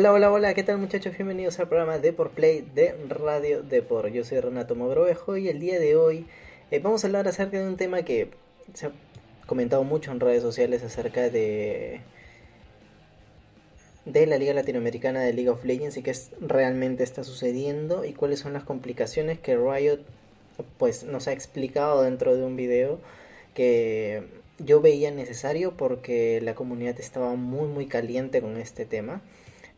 Hola, hola, hola, ¿qué tal muchachos? Bienvenidos al programa de por Play de Radio Depor. Yo soy Renato Mogrovejo y el día de hoy eh, vamos a hablar acerca de un tema que se ha comentado mucho en redes sociales acerca de de la Liga Latinoamericana de League of Legends y qué realmente está sucediendo y cuáles son las complicaciones que Riot pues nos ha explicado dentro de un video que yo veía necesario porque la comunidad estaba muy muy caliente con este tema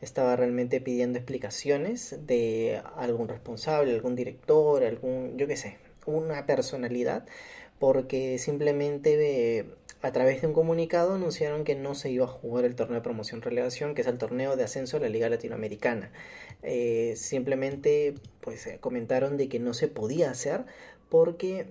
estaba realmente pidiendo explicaciones de algún responsable, algún director, algún, yo qué sé, una personalidad, porque simplemente eh, a través de un comunicado anunciaron que no se iba a jugar el torneo de promoción relegación, que es el torneo de ascenso a la Liga Latinoamericana. Eh, simplemente pues eh, comentaron de que no se podía hacer porque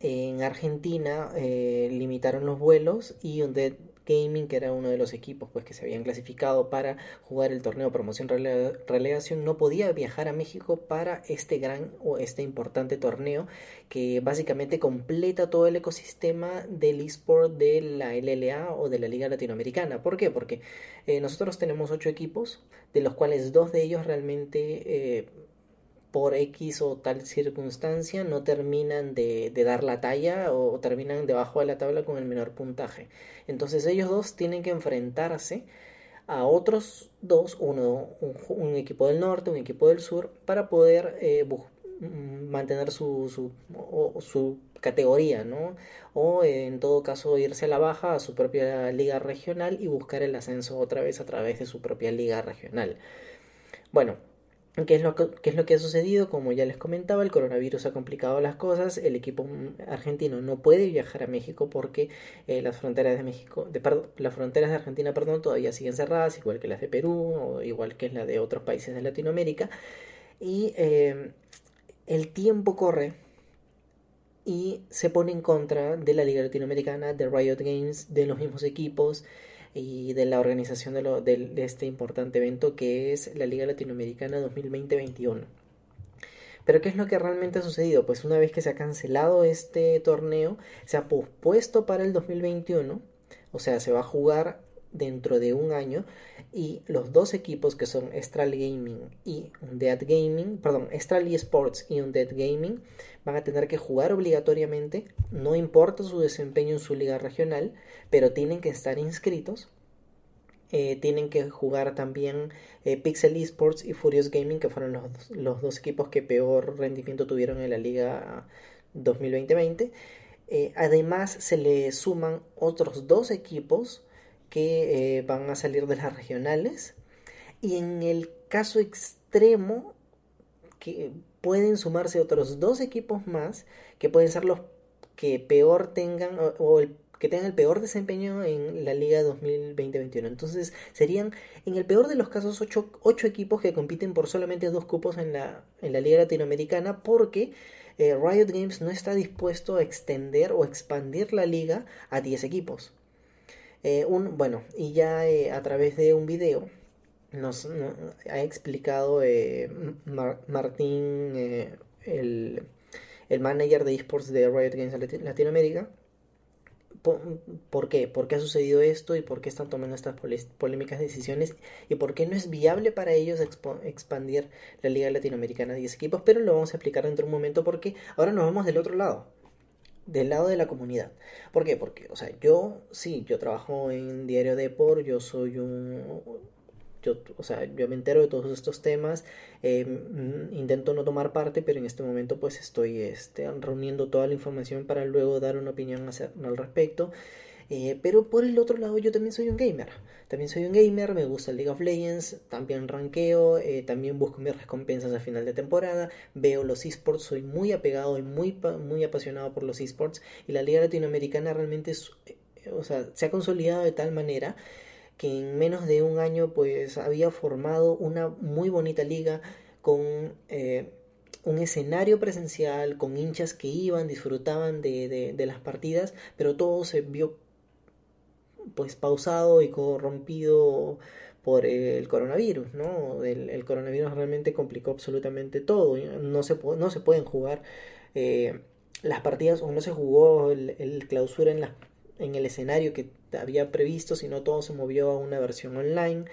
en Argentina limitaron los vuelos y donde Gaming, que era uno de los equipos pues, que se habían clasificado para jugar el torneo promoción relegación, no podía viajar a México para este gran o este importante torneo que básicamente completa todo el ecosistema del eSport de la LLA o de la Liga Latinoamericana. ¿Por qué? Porque eh, nosotros tenemos ocho equipos, de los cuales dos de ellos realmente... Eh, por X o tal circunstancia no terminan de, dar la talla o, terminan debajo de la tabla con el menor puntaje. Entonces ellos dos tienen que enfrentarse a otros dos, uno, un, equipo del norte, un equipo del sur, para poder eh, mm, mantener su, su, su categoría, ¿no? O en todo caso irse a la baja a su propia liga regional y buscar el ascenso otra vez a través de su propia liga regional. Bueno, ¿Qué es, lo que, es lo que ha sucedido? Como ya les comentaba, el coronavirus ha complicado las cosas. El equipo argentino no puede viajar a México porque eh, las fronteras de México, las fronteras de Argentina, perdón, todavía siguen cerradas, igual que las de Perú o igual que las de otros países de Latinoamérica. Y eh, el tiempo corre y se pone en contra de la Liga Latinoamericana, de Riot Games, de los mismos equipos y de la organización de, lo, de, este importante evento que es la Liga Latinoamericana 2020-21. Pero ¿qué es lo que realmente ha sucedido? Pues una vez que se ha cancelado este torneo, se ha pospuesto para el 2021, o sea, se va a jugar dentro de un año y los dos equipos que son Estral Gaming y Undead Gaming, perdón, Estral Esports y Undead Gaming van a tener que jugar obligatoriamente, no importa su desempeño en su liga regional, pero tienen que estar inscritos. Eh, tienen que jugar también eh, Pixel Esports y Furious Gaming, que fueron los, los, dos equipos que peor rendimiento tuvieron en la liga 2020 eh, además, se le suman otros dos equipos que eh, van a salir de las regionales. Y en el caso extremo, que pueden sumarse otros dos equipos más, que pueden ser los que peor tengan, o, el, que tengan el peor desempeño en la Liga 2020-21. Entonces serían, en el peor de los casos, ocho, equipos que compiten por solamente dos cupos en la, en la Liga Latinoamericana, porque eh, Riot Games no está dispuesto a extender o expandir la liga a 10 equipos. Eh, un, bueno, y ya eh, a través de un video nos, ha explicado eh, Martín, el, el, manager de esports de Riot Games Latinoamérica, por, qué? ¿Por qué ha sucedido esto y por qué están tomando estas polémicas decisiones y por qué no es viable para ellos expandir la Liga Latinoamericana a 10 equipos? Pero lo vamos a explicar dentro de un momento porque ahora nos vamos del otro lado del lado de la comunidad. ¿Por qué? Porque, o sea, yo sí, yo trabajo en Diario Depor, yo soy un... Yo, o sea, yo me entero de todos estos temas, mm, intento no tomar parte, pero en este momento pues estoy este, reuniendo toda la información para luego dar una opinión al respecto. Eh, pero por el otro lado yo también soy un gamer. También soy un gamer, me gusta League of Legends, también ranqueo, eh, también busco mis recompensas a final de temporada, veo los esports, soy muy apegado y muy, muy apasionado por los esports y la Liga Latinoamericana realmente eh, o sea, se ha consolidado de tal manera que en menos de un año pues había formado una muy bonita liga con un escenario presencial, con hinchas que iban, disfrutaban de, de las partidas, pero todo se vio pues pausado y corrompido por el coronavirus, ¿no? El, coronavirus realmente complicó absolutamente todo, no se, no se pueden jugar eh, las partidas o no se jugó el, clausura en, la, en el escenario que había previsto, sino todo se movió a una versión online.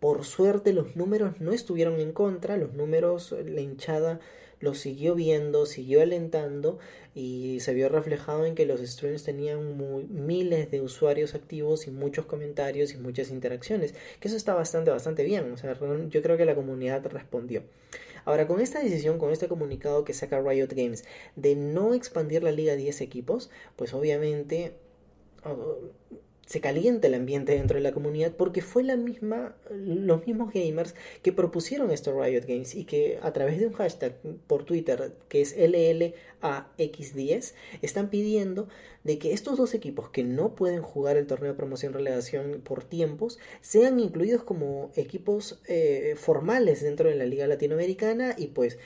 Por suerte los números no estuvieron en contra, los números, la hinchada lo siguió viendo, siguió alentando y se vio reflejado en que los streams tenían miles de usuarios activos y muchos comentarios y muchas interacciones, que eso está bastante, bastante bien, o sea, yo creo que la comunidad respondió. Ahora, con esta decisión, con este comunicado que saca Riot Games de no expandir la liga a 10 equipos, pues obviamente se calienta el ambiente dentro de la comunidad porque fue la misma, los mismos gamers que propusieron esto Riot Games y que a través de un hashtag por Twitter que es LLAX10 están pidiendo de que estos dos equipos que no pueden jugar el torneo de promoción relegación por tiempos sean incluidos como equipos eh, formales dentro de la liga latinoamericana y pues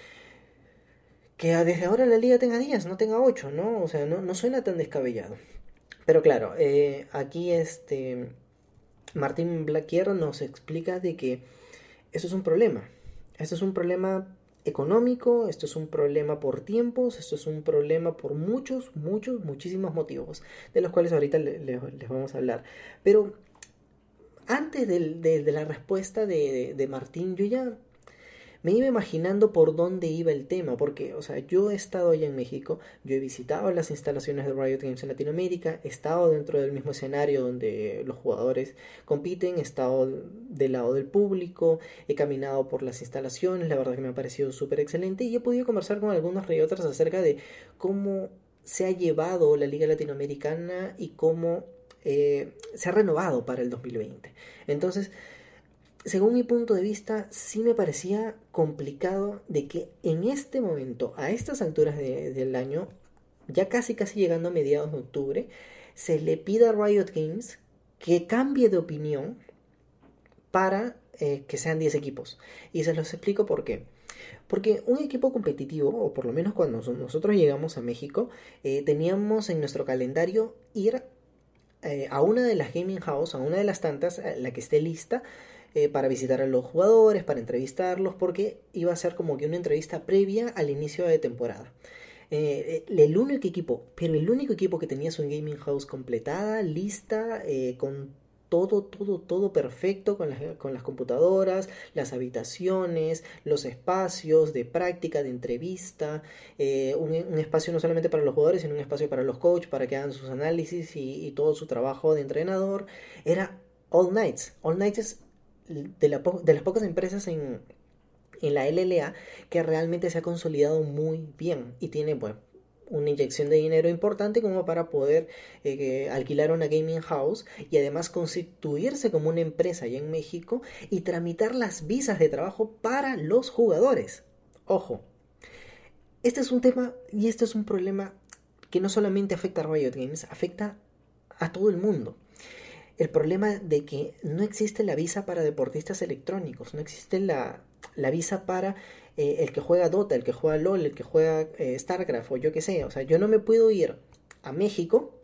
que desde ahora la liga tenga 10, no tenga 8, ¿no? O sea, no, no suena tan descabellado. Pero claro, eh, aquí este Martín Blaquier nos explica de que eso es un problema. Esto es un problema económico, esto es un problema por tiempos, esto es un problema por muchos, muchos, muchísimos motivos, de los cuales ahorita les vamos a hablar. Pero antes de, la respuesta de, de Martín, yo ya me iba imaginando por dónde iba el tema, porque, o sea, yo he estado allá en México, yo he visitado las instalaciones de Riot Games en Latinoamérica, he estado dentro del mismo escenario donde los jugadores compiten, he estado del lado del público, he caminado por las instalaciones, la verdad que me ha parecido súper excelente y he podido conversar con algunos otras acerca de cómo se ha llevado la Liga Latinoamericana y cómo eh, se ha renovado para el 2020. Entonces, según mi punto de vista, sí me parecía complicado de que en este momento, a estas alturas del año, ya casi casi llegando a mediados de octubre, se le pida a Riot Games que cambie de opinión para eh, que sean 10 equipos. Y se los explico por qué. Porque un equipo competitivo, o por lo menos cuando nosotros llegamos a México, eh, teníamos en nuestro calendario ir eh, a una de las gaming house, a una de las tantas, la que esté lista, eh, para visitar a los jugadores, para entrevistarlos, porque iba a ser como que una entrevista previa al inicio de temporada. Eh, eh, el único equipo, el único equipo que tenía su gaming house completada, lista, con todo, todo, todo perfecto con las, con las computadoras, las habitaciones, los espacios de práctica, de entrevista, un, espacio no solamente para los jugadores, sino un espacio para los coaches, para que hagan sus análisis y, y todo su trabajo de entrenador. Era All Nights. All Nights es de, las pocas empresas en, la LLA que realmente se ha consolidado muy bien y tiene pues, una inyección de dinero importante como para poder eh, alquilar una gaming house y además constituirse como una empresa allá en México y tramitar las visas de trabajo para los jugadores. Ojo, este es un tema y este es un problema que no solamente afecta a Riot Games, afecta a todo el mundo el problema de que no existe la visa para deportistas electrónicos, no existe la, visa para eh, el que juega Dota, el que juega LOL, el que juega eh, StarCraft o yo qué sé. O sea, yo no me puedo ir a México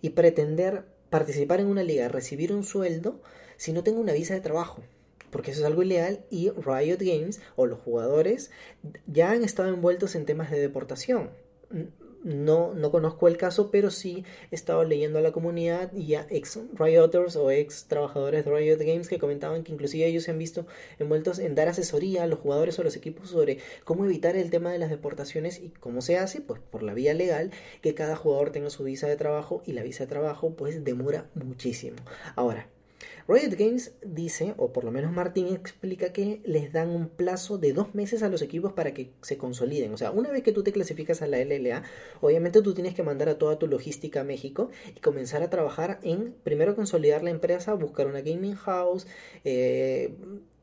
y pretender participar en una liga, recibir un sueldo si no tengo una visa de trabajo. Porque eso es algo ilegal y Riot Games o los jugadores ya han estado envueltos en temas de deportación no, no conozco el caso, pero sí he estado leyendo a la comunidad y a ex Rioters o ex trabajadores de Riot Games que comentaban que inclusive ellos se han visto envueltos en dar asesoría a los jugadores o a los equipos sobre cómo evitar el tema de las deportaciones y cómo se hace, pues por la vía legal, que cada jugador tenga su visa de trabajo y la visa de trabajo pues demora muchísimo. Ahora, Riot Games dice, o por lo menos Martín explica que les dan un plazo de dos meses a los equipos para que se consoliden. O sea, una vez que tú te clasificas a la LLA, obviamente tú tienes que mandar a toda tu logística a México y comenzar a trabajar en, primero consolidar la empresa, buscar una gaming house, eh,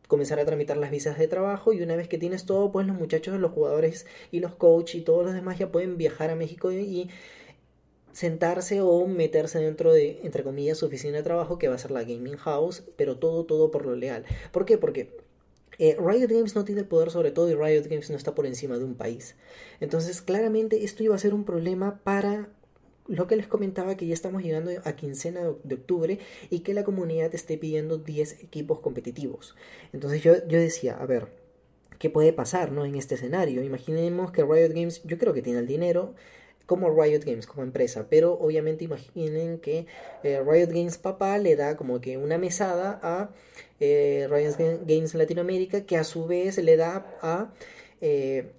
comenzar a tramitar las visas de trabajo y una vez que tienes todo, pues los muchachos, los jugadores y los coaches y todos los demás ya pueden viajar a México y sentarse o meterse dentro de, entre comillas, su oficina de trabajo, que va a ser la Gaming House, pero todo, todo por lo legal. ¿Por qué? Porque eh, Riot Games no tiene poder sobre todo y Riot Games no está por encima de un país. Entonces, claramente esto iba a ser un problema para lo que les comentaba que ya estamos llegando a quincena de octubre y que la comunidad esté pidiendo 10 equipos competitivos. Entonces yo, yo decía, a ver, ¿qué puede pasar ¿no? en este escenario? Imaginemos que Riot Games, yo creo que tiene el dinero, como Riot Games, como empresa. Pero obviamente imaginen que eh, Riot Games papá le da como que una mesada a eh, Riot Games Latinoamérica, que a su vez le da a, eh,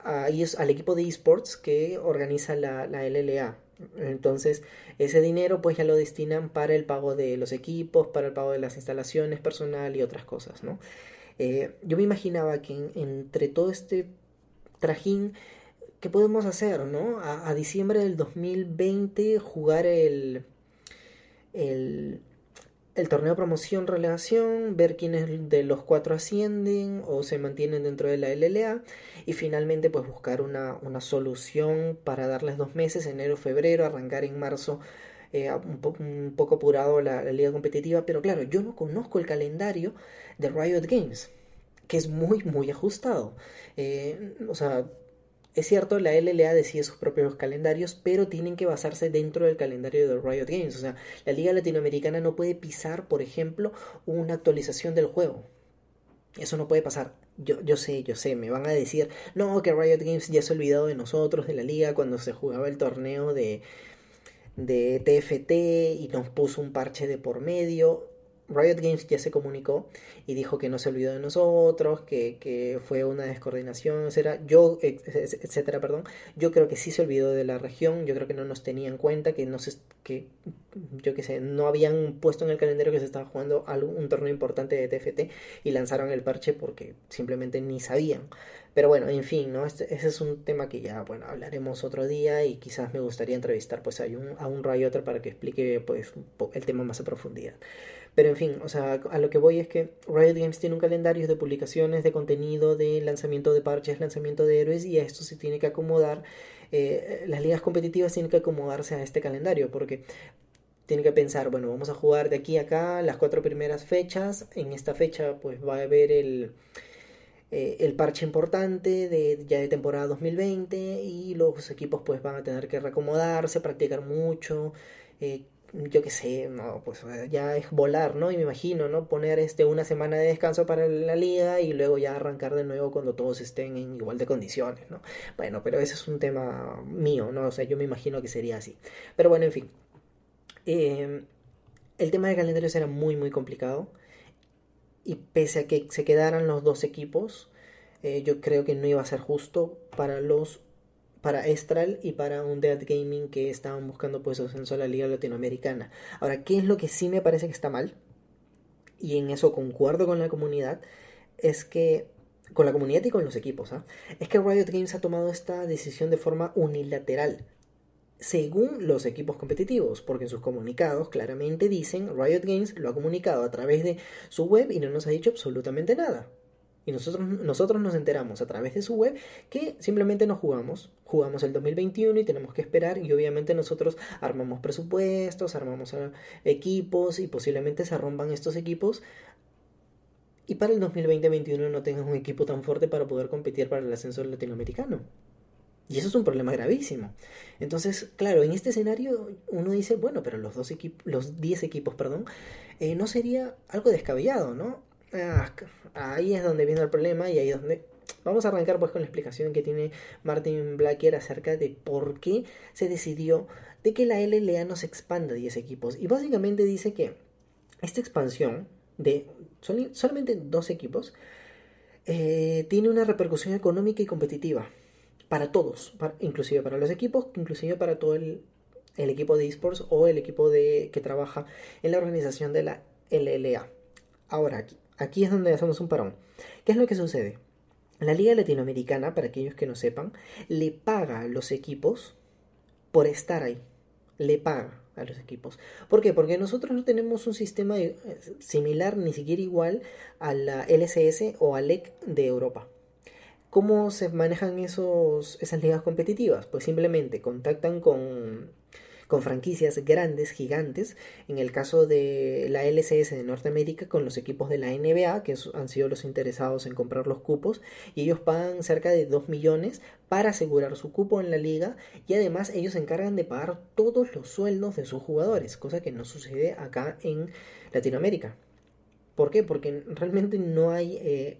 a al equipo de esports que organiza la LLA. Entonces, ese dinero pues ya lo destinan para el pago de los equipos, para el pago de las instalaciones personal y otras cosas, ¿no? yo me imaginaba que entre todo este trajín ¿qué podemos hacer, no? A, diciembre del 2020 jugar el, el, el torneo promoción relegación, ver quiénes de los cuatro ascienden o se mantienen dentro de la LLA y finalmente pues buscar una, una solución para darles dos meses, enero, febrero, arrancar en marzo eh, un, un, poco apurado la, la, liga competitiva, pero claro, yo no conozco el calendario de Riot Games, que es muy, muy ajustado. Eh, o sea, es cierto, la LLA decide sus propios calendarios, pero tienen que basarse dentro del calendario de Riot Games. O sea, la Liga Latinoamericana no puede pisar, por ejemplo, una actualización del juego. Eso no puede pasar. Yo, yo sé, yo sé, me van a decir, no, que Riot Games ya se ha olvidado de nosotros, de la liga, cuando se jugaba el torneo de, de TFT y nos puso un parche de por medio. Riot Games ya se comunicó y dijo que no se olvidó de nosotros, que, que fue una descoordinación, etcétera. Yo, etcétera, perdón. Yo creo que sí se olvidó de la región, yo creo que no nos tenía en cuenta, que no se, que yo qué sé, no habían puesto en el calendario que se estaba jugando un torneo importante de TFT y lanzaron el parche porque simplemente ni sabían. Pero bueno, en fin, ¿no? Este, ese es un tema que ya, bueno, hablaremos otro día y quizás me gustaría entrevistar pues a un, a un Rioter para que explique pues el tema más a profundidad. Pero en fin, o sea, a lo que voy es que Riot Games tiene un calendario de publicaciones, de contenido, de lanzamiento de parches, lanzamiento de héroes y a esto se tiene que acomodar, eh, las ligas competitivas tienen que acomodarse a este calendario porque tiene que pensar, bueno, vamos a jugar de aquí a acá las cuatro primeras fechas, en esta fecha pues va a haber el... Eh, el parche importante de ya de temporada 2020 y los equipos pues van a tener que reacomodarse, practicar mucho, eh, yo qué sé, no, pues ya es volar, ¿no? Y me imagino, ¿no? Poner este una semana de descanso para la liga y luego ya arrancar de nuevo cuando todos estén en igual de condiciones, ¿no? Bueno, pero ese es un tema mío, ¿no? O sea, yo me imagino que sería así. Pero bueno, en fin. Em, el tema de calendarios era muy, muy complicado. Y pese a que se quedaran los dos equipos, eh, yo creo que no iba a ser justo para los para Estral y para un Dead Gaming que estaban buscando pues ascenso a la Liga Latinoamericana. Ahora, ¿qué es lo que sí me parece que está mal? Y en eso concuerdo con la comunidad, es que con la comunidad y con los equipos, ¿ah? es que Riot Games ha tomado esta decisión de forma unilateral, según los equipos competitivos, porque en sus comunicados claramente dicen Riot Games lo ha comunicado a través de su web y no nos ha dicho absolutamente nada. Y nosotros, nosotros nos enteramos a través de su web que simplemente no jugamos. Jugamos el 2021 y tenemos que esperar y obviamente nosotros armamos presupuestos, armamos equipos y posiblemente se rompan estos equipos y para el 2020-2021 no tengas un equipo tan fuerte para poder competir para el ascenso latinoamericano. Y eso es un problema gravísimo. Entonces, claro, en este escenario uno dice, bueno, pero los dos equipos, los 10 equipos, perdón, eh, no sería algo descabellado, ¿no? Ah, ahí es donde viene el problema y ahí es donde vamos a arrancar pues con la explicación que tiene Martin Blacker acerca de por qué se decidió de que la LLA no se expanda a 10 equipos y básicamente dice que esta expansión de solamente dos equipos eh, tiene una repercusión económica y competitiva para todos, inclusive para los equipos, inclusive para todo el, el equipo de esports o el equipo de, que trabaja en la organización de la LLA. Ahora aquí, Aquí es donde hacemos un parón. ¿Qué es lo que sucede? La Liga Latinoamericana, para aquellos que no sepan, le paga a los equipos por estar ahí. Le paga a los equipos. ¿Por qué? Porque nosotros no tenemos un sistema eh, similar, ni siquiera igual a la LCS o a LEC de Europa. ¿Cómo se manejan esos, esas ligas competitivas? Pues simplemente contactan con con franquicias grandes, gigantes, en el caso de la LCS de Norteamérica con los equipos de la NBA, que han sido los interesados en comprar los cupos, y ellos pagan cerca de 2 millones para asegurar su cupo en la liga, y además ellos se encargan de pagar todos los sueldos de sus jugadores, cosa que no sucede acá en Latinoamérica. ¿Por qué? Porque realmente no hay... Eh,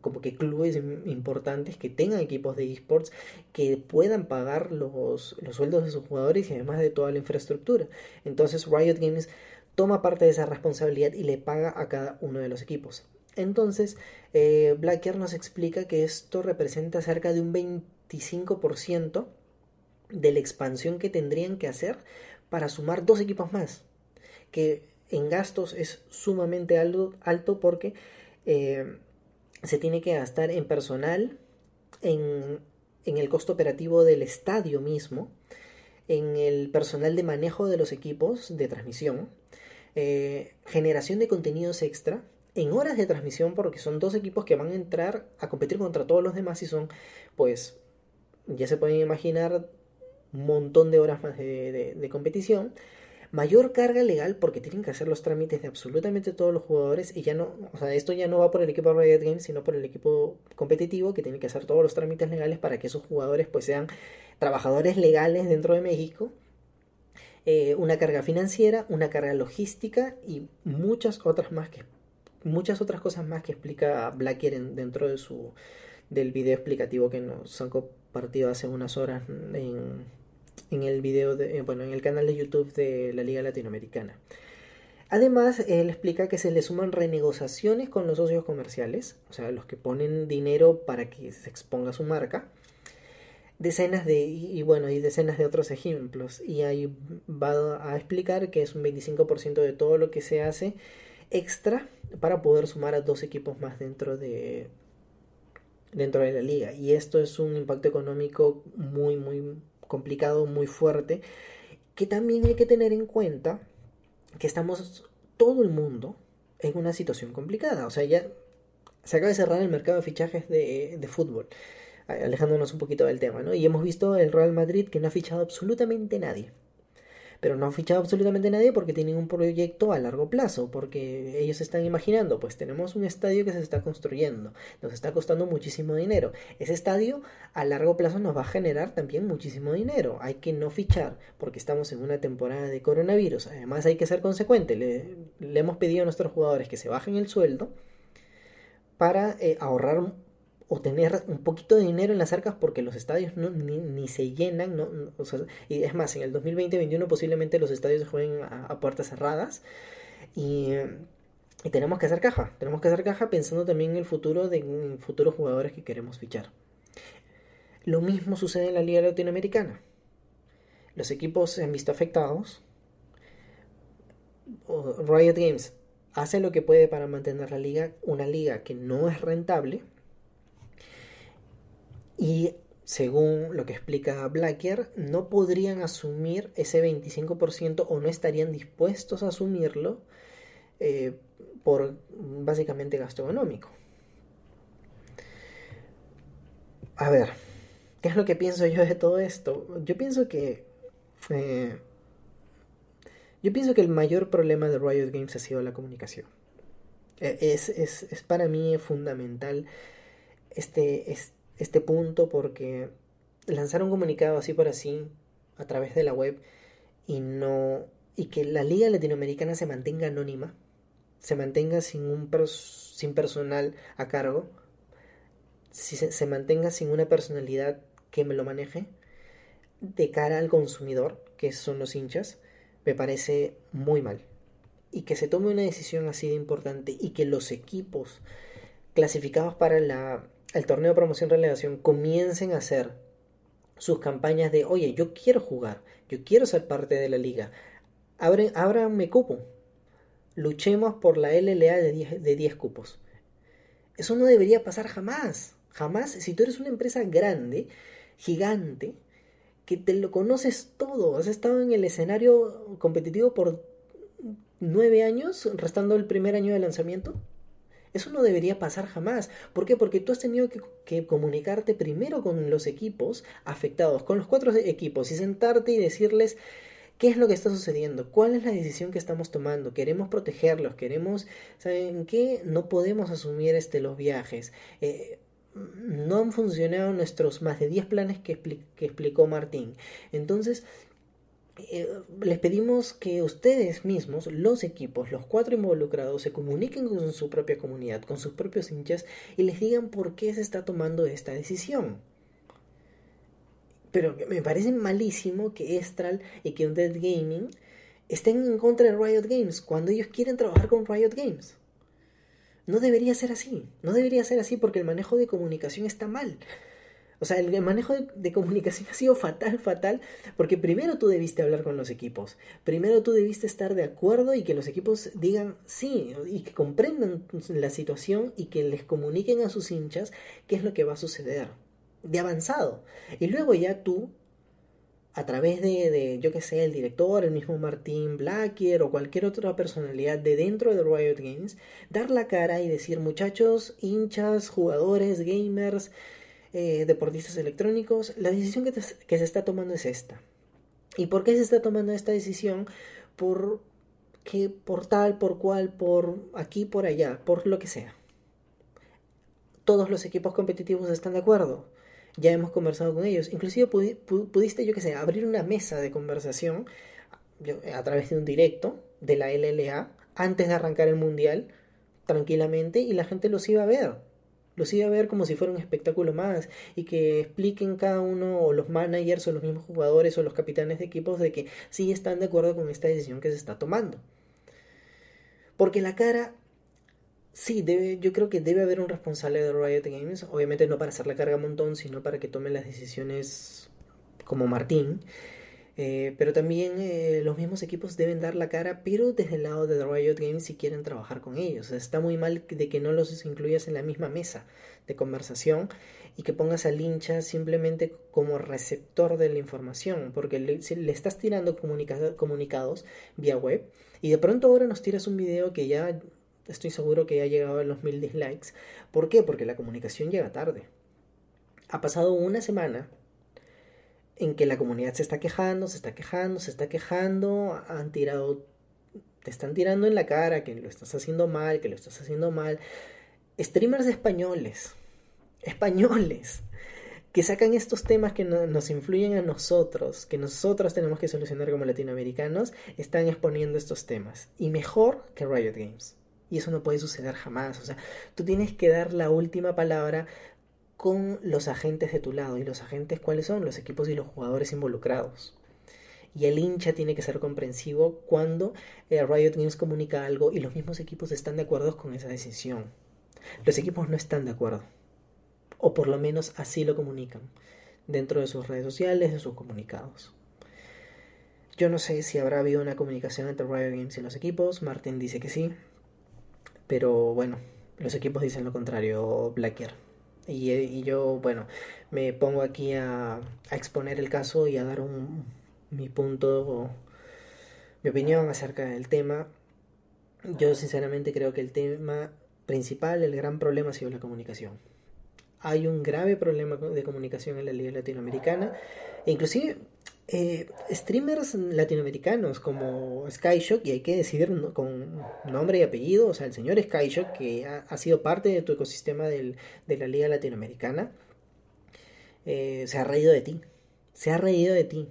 como que clubes importantes que tengan equipos de esports que puedan pagar los, los sueldos de sus jugadores y además de toda la infraestructura. Entonces Riot Games toma parte de esa responsabilidad y le paga a cada uno de los equipos. Entonces, eh, Blacker nos explica que esto representa cerca de un 25% de la expansión que tendrían que hacer para sumar dos equipos más. Que en gastos es sumamente alto, alto porque eh, se tiene que gastar en personal, en, en el costo operativo del estadio mismo, en el personal de manejo de los equipos de transmisión, eh, generación de contenidos extra, en horas de transmisión, porque son dos equipos que van a entrar a competir contra todos los demás y son, pues, ya se pueden imaginar, un montón de horas más de competición mayor carga legal porque tienen que hacer los trámites de absolutamente todos los jugadores y ya no, o sea, esto ya no va por el equipo de Riot Games, sino por el equipo competitivo que tiene que hacer todos los trámites legales para que esos jugadores pues sean trabajadores legales dentro de México. Eh, una carga financiera, una carga logística y muchas otras más que muchas otras cosas más que explica Blacker dentro de su del video explicativo que nos han compartido hace unas horas en, en el video de, eh, bueno, en el canal de YouTube de la Liga Latinoamericana. Además, él explica que se le suman renegociaciones con los socios comerciales, o sea, los que ponen dinero para que se exponga su marca. Decenas de, bueno, y decenas de otros ejemplos. Y ahí va a explicar que es un 25% de todo lo que se hace extra para poder sumar a dos equipos más dentro de, dentro de la liga. Y esto es un impacto económico muy, muy complicado, muy fuerte, que también hay que tener en cuenta que estamos todo el mundo en una situación complicada. O sea, ya se acaba de cerrar el mercado de fichajes de, de fútbol, alejándonos un poquito del tema, ¿no? Y hemos visto el Real Madrid que no ha fichado absolutamente nadie pero no han fichado absolutamente nadie porque tienen un proyecto a largo plazo, porque ellos están imaginando, pues tenemos un estadio que se está construyendo, nos está costando muchísimo dinero. Ese estadio a largo plazo nos va a generar también muchísimo dinero. Hay que no fichar porque estamos en una temporada de coronavirus. Además hay que ser consecuente. Le, hemos pedido a nuestros jugadores que se bajen el sueldo para eh, ahorrar o tener un poquito de dinero en las arcas porque los estadios no, ni, se llenan, y es más, en el 2020-2021 posiblemente los estadios se jueguen a, puertas cerradas y, y, tenemos que hacer caja, tenemos que hacer caja pensando también en el futuro de futuros jugadores que queremos fichar. Lo mismo sucede en la Liga Latinoamericana. Los equipos se han visto afectados. Riot Games hace lo que puede para mantener la liga, una liga que no es rentable, y según lo que explica Blacker, no podrían asumir ese 25% o no estarían dispuestos a asumirlo eh, por básicamente gasto económico. A ver, ¿qué es lo que pienso yo de todo esto? Yo pienso que... Eh, yo pienso que el mayor problema de Riot Games ha sido la comunicación. E, es, es, es para mí fundamental este, este este punto porque lanzar un comunicado así por así a través de la web y no y que la liga latinoamericana se mantenga anónima, se mantenga sin un sin personal a cargo, si se, se, mantenga sin una personalidad que me lo maneje de cara al consumidor, que son los hinchas, me parece muy mal. Y que se tome una decisión así de importante y que los equipos clasificados para la el torneo de promoción relegación comiencen a hacer sus campañas de, oye, yo quiero jugar, yo quiero ser parte de la liga, ábranme cupo, luchemos por la LLA de 10, de 10 cupos. Eso no debería pasar jamás, jamás. Si tú eres una empresa grande, gigante, que te lo conoces todo, has estado en el escenario competitivo por nueve años, restando el primer año de lanzamiento, eso no debería pasar jamás. ¿Por qué? Porque tú has tenido que, comunicarte primero con los equipos afectados, con los cuatro equipos, y sentarte y decirles qué es lo que está sucediendo, cuál es la decisión que estamos tomando, queremos protegerlos, queremos, ¿saben qué? No podemos asumir este, los viajes. Eh, no han funcionado nuestros más de 10 planes que, que explicó Martín. Entonces, eh, les pedimos que ustedes mismos, los equipos, los cuatro involucrados, se comuniquen con su propia comunidad, con sus propios hinchas y les digan por qué se está tomando esta decisión. Pero me parece malísimo que Estral y que Undead Gaming estén en contra de Riot Games cuando ellos quieren trabajar con Riot Games. No debería ser así, no debería ser así porque el manejo de comunicación está mal. O sea, el manejo de, comunicación ha sido fatal, fatal, porque primero tú debiste hablar con los equipos, primero tú debiste estar de acuerdo y que los equipos digan sí, y que comprendan la situación y que les comuniquen a sus hinchas qué es lo que va a suceder, de avanzado. Y luego ya tú, a través de, de yo que sé, el director, el mismo Martín Blackier o cualquier otra personalidad de dentro de Riot Games, dar la cara y decir muchachos, hinchas, jugadores, gamers, eh, deportistas electrónicos, la decisión que, se está tomando es esta. ¿Y por qué se está tomando esta decisión? Por que por tal, por cual, por aquí, por allá, por lo que sea. Todos los equipos competitivos están de acuerdo. Ya hemos conversado con ellos. Inclusive pudiste, yo que sé, abrir una mesa de conversación a través de un directo de la LLA antes de arrancar el mundial tranquilamente y la gente los iba a ver los iba a ver como si fuera un espectáculo más y que expliquen cada uno o los managers o los mismos jugadores o los capitanes de equipos de que sí están de acuerdo con esta decisión que se está tomando. Porque la cara, sí, debe, yo creo que debe haber un responsable de Riot Games, obviamente no para hacer la carga un montón, sino para que tomen las decisiones como Martín. Eh, pero también eh, los mismos equipos deben dar la cara, pero desde el lado de Riot Games si quieren trabajar con ellos. está muy mal de que no los incluyas en la misma mesa de conversación y que pongas al hincha simplemente como receptor de la información, porque le, le estás tirando comunicados vía web y de pronto ahora nos tiras un video que ya estoy seguro que ya ha llegado a los mil dislikes. ¿Por qué? Porque la comunicación llega tarde. Ha pasado una semana en que la comunidad se está quejando, se está quejando, se está quejando, han tirado, te están tirando en la cara que lo estás haciendo mal, que lo estás haciendo mal. Streamers españoles, españoles, que sacan estos temas que nos influyen a nosotros, que nosotros tenemos que solucionar como latinoamericanos, están exponiendo estos temas. Y mejor que Riot Games. Y eso no puede suceder jamás. O sea, tú tienes que dar la última palabra con los agentes de tu lado. ¿Y los agentes cuáles son? Los equipos y los jugadores involucrados. Y el hincha tiene que ser comprensivo cuando eh, Riot Games comunica algo y los mismos equipos están de acuerdo con esa decisión. Los equipos no están de acuerdo. O por lo menos así lo comunican dentro de sus redes sociales, de sus comunicados. Yo no sé si habrá habido una comunicación entre Riot Games y los equipos. Martin dice que sí. Pero bueno, los equipos dicen lo contrario, Blackier. Y, yo, bueno, me pongo aquí a, exponer el caso y a dar mi punto, mi opinión acerca del tema. Yo sinceramente creo que el tema principal, el gran problema ha sido la comunicación. Hay un grave problema de comunicación en la Liga Latinoamericana. Inclusive eh, streamers latinoamericanos como Skyshock, y hay que decir con nombre y apellido, o sea, el señor Skyshock, que ha, sido parte de tu ecosistema de la Liga Latinoamericana, eh, se ha reído de ti, se ha reído de ti.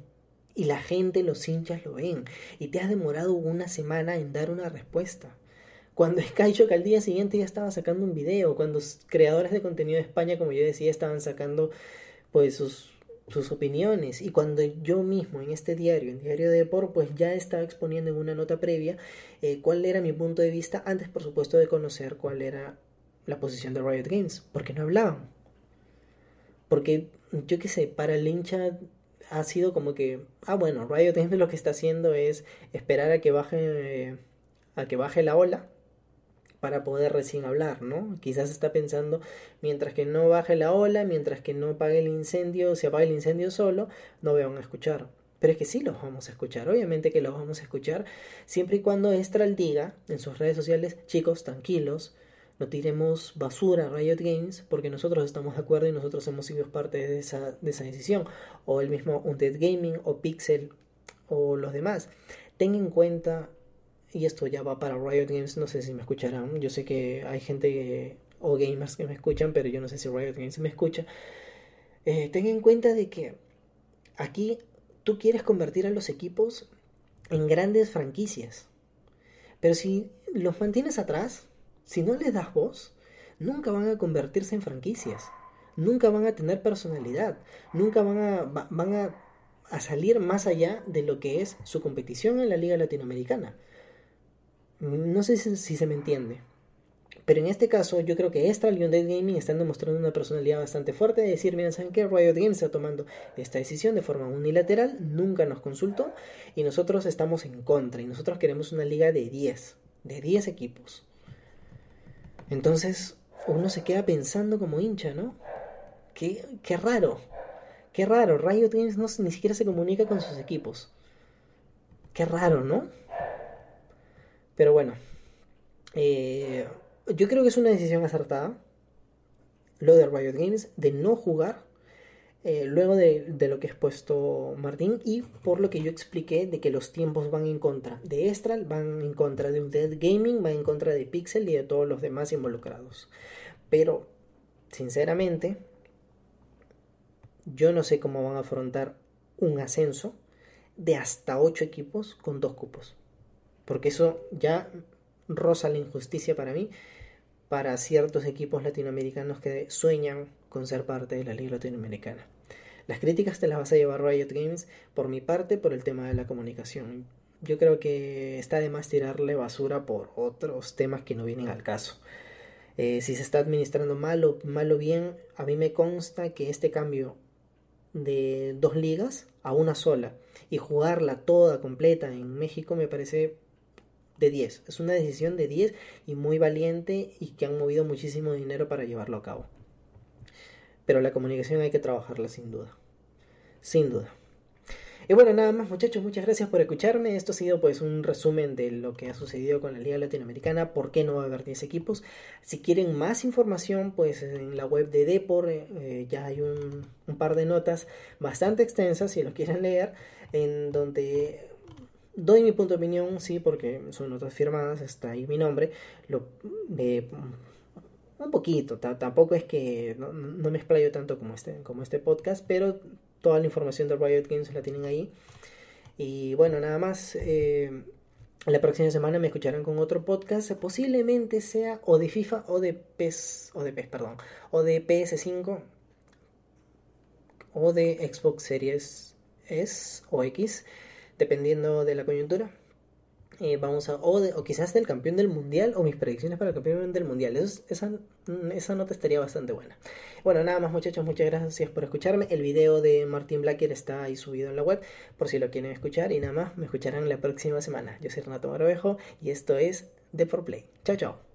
Y la gente, los hinchas lo ven. Y te has demorado una semana en dar una respuesta. Cuando Skyshock al día siguiente ya estaba sacando un video, cuando creadores de contenido de España, como yo decía, estaban sacando pues sus sus opiniones y cuando yo mismo en este diario, en Diario de Depor, pues ya estaba exponiendo en una nota previa eh, cuál era mi punto de vista antes por supuesto de conocer cuál era la posición de Riot Games, porque no hablaban. Porque yo qué sé, para el hincha ha sido como que, ah bueno, Riot Games lo que está haciendo es esperar a que baje eh, a que baje la ola para poder recién hablar, ¿no? Quizás está pensando, mientras que no baje la ola, mientras que no apague el incendio, se apague el incendio solo, no me a escuchar. Pero es que sí los vamos a escuchar, obviamente que los vamos a escuchar, siempre y cuando Estral diga en sus redes sociales, chicos, tranquilos, no tiremos basura a Riot Games porque nosotros estamos de acuerdo y nosotros hemos sido parte de esa, de esa decisión. O el mismo Undead Gaming o Pixel o los demás. Ten en cuenta y esto ya va para Riot Games, no sé si me escucharán, yo sé que hay gente o gamers que me escuchan, pero yo no sé si Riot Games me escucha. Eh, ten en cuenta de que aquí tú quieres convertir a los equipos en grandes franquicias. Pero si los mantienes atrás, si no les das voz, nunca van a convertirse en franquicias. Nunca van a tener personalidad. Nunca van a, van a, a salir más allá de lo que es su competición en la Liga Latinoamericana. No sé si, se me entiende. Pero en este caso, yo creo que Estral y Undead Gaming están demostrando una personalidad bastante fuerte de decir, miren, ¿saben qué? Riot Games está tomando esta decisión de forma unilateral, nunca nos consultó y nosotros estamos en contra y nosotros queremos una liga de 10, de 10 equipos. Entonces, uno se queda pensando como hincha, ¿no? Qué, qué raro, qué raro, Riot Games no, ni siquiera se comunica con sus equipos. Qué raro, ¿no? Pero bueno, eh, yo creo que es una decisión acertada, lo de Riot Games, de no jugar eh, luego de, lo que ha expuesto Martín y por lo que yo expliqué de que los tiempos van en contra de Estral, van en contra de Dead Gaming, van en contra de Pixel y de todos los demás involucrados. Pero, sinceramente, yo no sé cómo van a afrontar un ascenso de hasta 8 equipos con dos cupos. Porque eso ya rosa la injusticia para mí para ciertos equipos latinoamericanos que sueñan con ser parte de la Liga Latinoamericana. Las críticas te las vas a llevar Riot Games por mi parte por el tema de la comunicación. Yo creo que está de más tirarle basura por otros temas que no vienen al caso. Eh, si se está administrando mal o, mal o bien, a mí me consta que este cambio de dos ligas a una sola y jugarla toda completa en México me parece de 10. Es una decisión de 10 y muy valiente y que han movido muchísimo dinero para llevarlo a cabo. Pero la comunicación hay que trabajarla sin duda. Sin duda. Y bueno, nada más muchachos, muchas gracias por escucharme. Esto ha sido pues un resumen de lo que ha sucedido con la Liga Latinoamericana, por qué no va a haber 10 equipos. Si quieren más información, pues en la web de Depor eh, ya hay un, un, par de notas bastante extensas, si lo quieren leer, en donde Doy mi punto de opinión, sí, porque son notas firmadas, está ahí mi nombre. Lo, un poquito, tampoco es que no, me explayo tanto como este, como este podcast, pero toda la información de Riot Games la tienen ahí. Y bueno, nada más. Eh, la próxima semana me escucharán con otro podcast. Posiblemente sea o de FIFA o de PES. O de PES, perdón. O de PS5. O de Xbox Series S o X dependiendo de la coyuntura. Eh, vamos a, o, o, quizás del campeón del mundial o mis predicciones para el campeón del mundial. esa, esa nota estaría bastante buena. Bueno, nada más muchachos, muchas gracias por escucharme. El video de Martín Blacker está ahí subido en la web por si lo quieren escuchar y nada más me escucharán la próxima semana. Yo soy Renato Marvejo y esto es The For Play. Chao, chao.